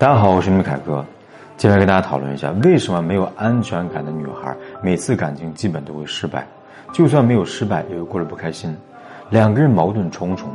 大家好，我是你们凯哥，接下来跟大家讨论一下，为什么没有安全感的女孩每次感情基本都会失败，就算没有失败也会过得不开心，两个人矛盾重重，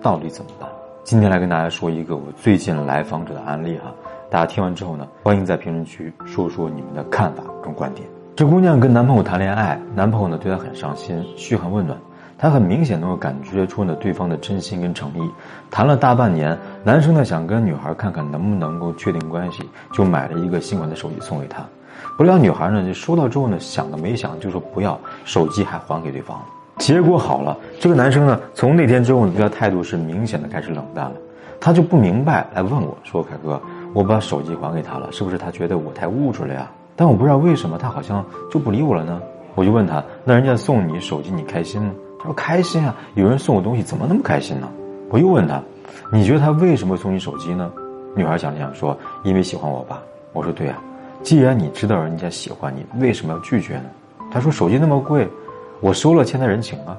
到底怎么办？今天来跟大家说一个我最近来访者的案例哈，大家听完之后呢，欢迎在评论区说说你们的看法跟观点。这姑娘跟男朋友谈恋爱，男朋友呢对她很上心，嘘寒问暖。他很明显能够感觉出呢对方的真心跟诚意，谈了大半年，男生呢想跟女孩看看能不能够确定关系，就买了一个新款的手机送给她。不料女孩呢就收到之后呢想都没想就说不要，手机还还给对方。结果好了，这个男生呢从那天之后呢对他态度是明显的开始冷淡了。他就不明白来问我说：“凯哥，我把手机还给他了，是不是他觉得我太物质了呀？但我不知道为什么他好像就不理我了呢？”我就问他：“那人家送你手机你开心吗？”他说开心啊，有人送我东西，怎么那么开心呢？我又问他，你觉得他为什么送你手机呢？女孩想了想说，因为喜欢我吧。我说对啊，既然你知道人家喜欢你，为什么要拒绝呢？他说手机那么贵，我收了欠他人情啊。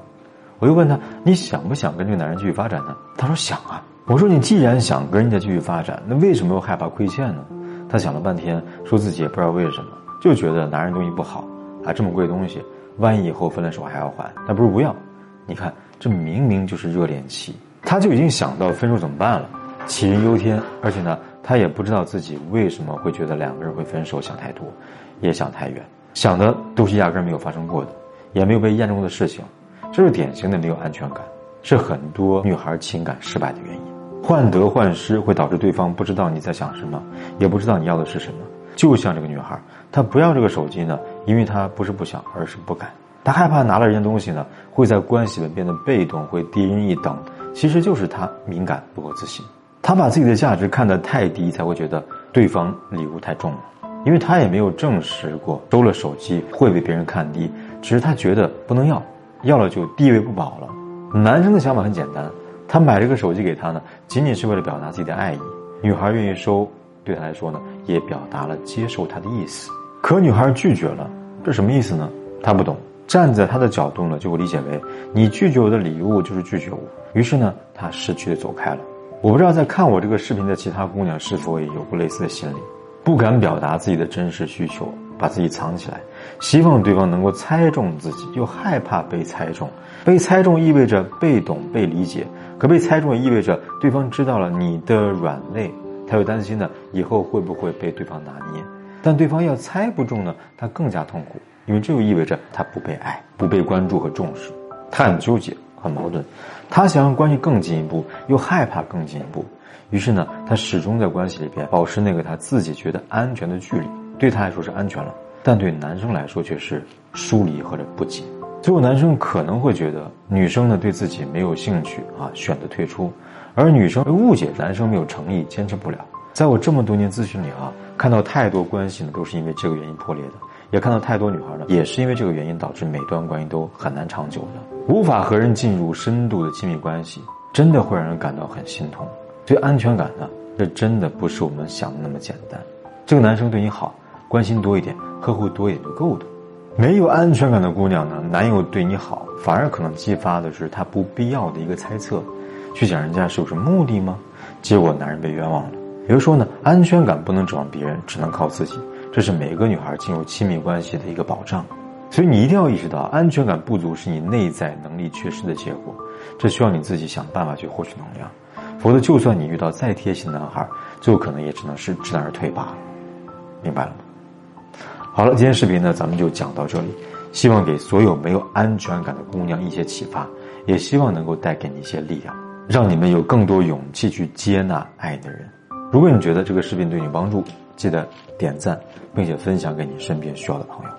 我又问他，你想不想跟这个男人继续发展呢？他说想啊。我说你既然想跟人家继续发展，那为什么又害怕亏欠呢？他想了半天，说自己也不知道为什么，就觉得拿人东西不好，啊这么贵的东西，万一以后分了手还要还，那不如不要。你看，这明明就是热恋期，他就已经想到分手怎么办了，杞人忧天。而且呢，他也不知道自己为什么会觉得两个人会分手，想太多，也想太远，想的都是压根没有发生过的，也没有被验证过的事情。这是典型的没有安全感，是很多女孩情感失败的原因。患得患失会导致对方不知道你在想什么，也不知道你要的是什么。就像这个女孩，她不要这个手机呢，因为她不是不想，而是不敢。他害怕拿了人家东西呢，会在关系里变得被动，会低人一等。其实就是他敏感不够自信，他把自己的价值看得太低，才会觉得对方礼物太重了。因为他也没有证实过收了手机会被别人看低，只是他觉得不能要，要了就地位不保了。男生的想法很简单，他买这个手机给他呢，仅仅是为了表达自己的爱意。女孩愿意收，对他来说呢，也表达了接受他的意思。可女孩拒绝了，这什么意思呢？他不懂。站在他的角度呢，就会理解为你拒绝我的礼物就是拒绝我。于是呢，他识趣的走开了。我不知道在看我这个视频的其他姑娘是否也有过类似的心理，不敢表达自己的真实需求，把自己藏起来，希望对方能够猜中自己，又害怕被猜中。被猜中意味着被懂、被理解，可被猜中也意味着对方知道了你的软肋，他又担心呢以后会不会被对方拿捏。但对方要猜不中呢，他更加痛苦。因为这就意味着他不被爱、不被关注和重视，他很纠结、很矛盾，他想让关系更进一步，又害怕更进一步，于是呢，他始终在关系里边保持那个他自己觉得安全的距离，对他来说是安全了，但对男生来说却是疏离或者不紧。最后，男生可能会觉得女生呢对自己没有兴趣啊，选择退出，而女生会误解男生没有诚意，坚持不了。在我这么多年咨询里啊，看到太多关系呢都是因为这个原因破裂的。也看到太多女孩呢，也是因为这个原因导致每段关系都很难长久的，无法和人进入深度的亲密关系，真的会让人感到很心痛。对安全感呢，这真的不是我们想的那么简单。这个男生对你好，关心多一点，呵护多一点就够的。没有安全感的姑娘呢，男友对你好，反而可能激发的是他不必要的一个猜测，去想人家是有什么目的吗？结果男人被冤枉了。比如说呢，安全感不能指望别人，只能靠自己。这是每个女孩进入亲密关系的一个保障，所以你一定要意识到，安全感不足是你内在能力缺失的结果，这需要你自己想办法去获取能量，否则就算你遇到再贴心的男孩，最后可能也只能是知难而退罢了。明白了吗？好了，今天视频呢，咱们就讲到这里，希望给所有没有安全感的姑娘一些启发，也希望能够带给你一些力量，让你们有更多勇气去接纳爱的人。如果你觉得这个视频对你有帮助，记得点赞，并且分享给你身边需要的朋友。